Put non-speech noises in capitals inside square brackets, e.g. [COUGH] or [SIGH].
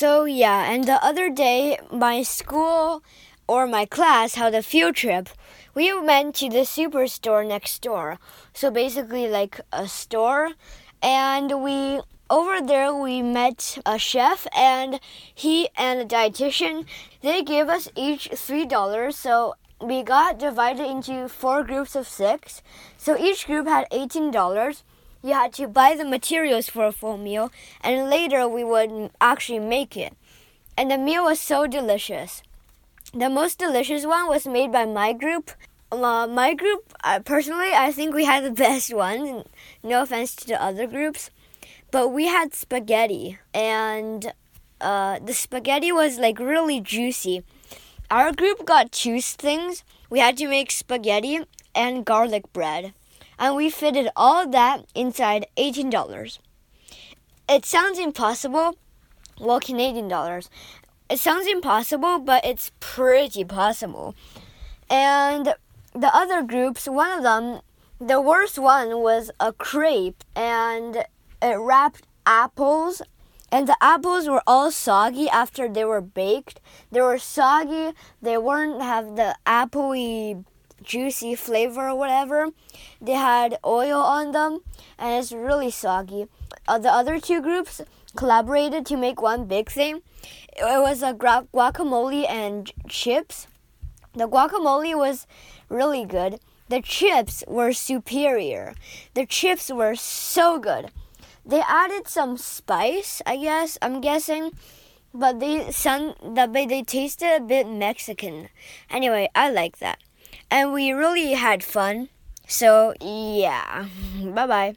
So, yeah, and the other day, my school or my class had a field trip. We went to the superstore next door. So, basically, like a store. And we over there we met a chef and he and a dietitian they gave us each three dollars so we got divided into four groups of six so each group had eighteen dollars you had to buy the materials for a full meal and later we would actually make it. And the meal was so delicious. The most delicious one was made by my group. Uh, my group uh, personally i think we had the [LAUGHS] best one. No offense to the other groups. But we had spaghetti and uh, the spaghetti was like really juicy. Our group got two things. We had to make spaghetti and garlic bread, and we fitted all that inside $18. It sounds impossible. Well, Canadian dollars. It sounds impossible, but it's pretty possible. And the other groups, one of them, the worst one was a crepe, and it wrapped apples and the apples were all soggy after they were baked. They were soggy. They weren't have the appley juicy flavor or whatever. They had oil on them and it's really soggy. Uh, the other two groups collaborated to make one big thing. It was a gu guacamole and chips. The guacamole was really good. The chips were superior. The chips were so good. They added some spice, I guess. I'm guessing, but they some the they tasted a bit Mexican. Anyway, I like that, and we really had fun. So yeah, [LAUGHS] bye bye.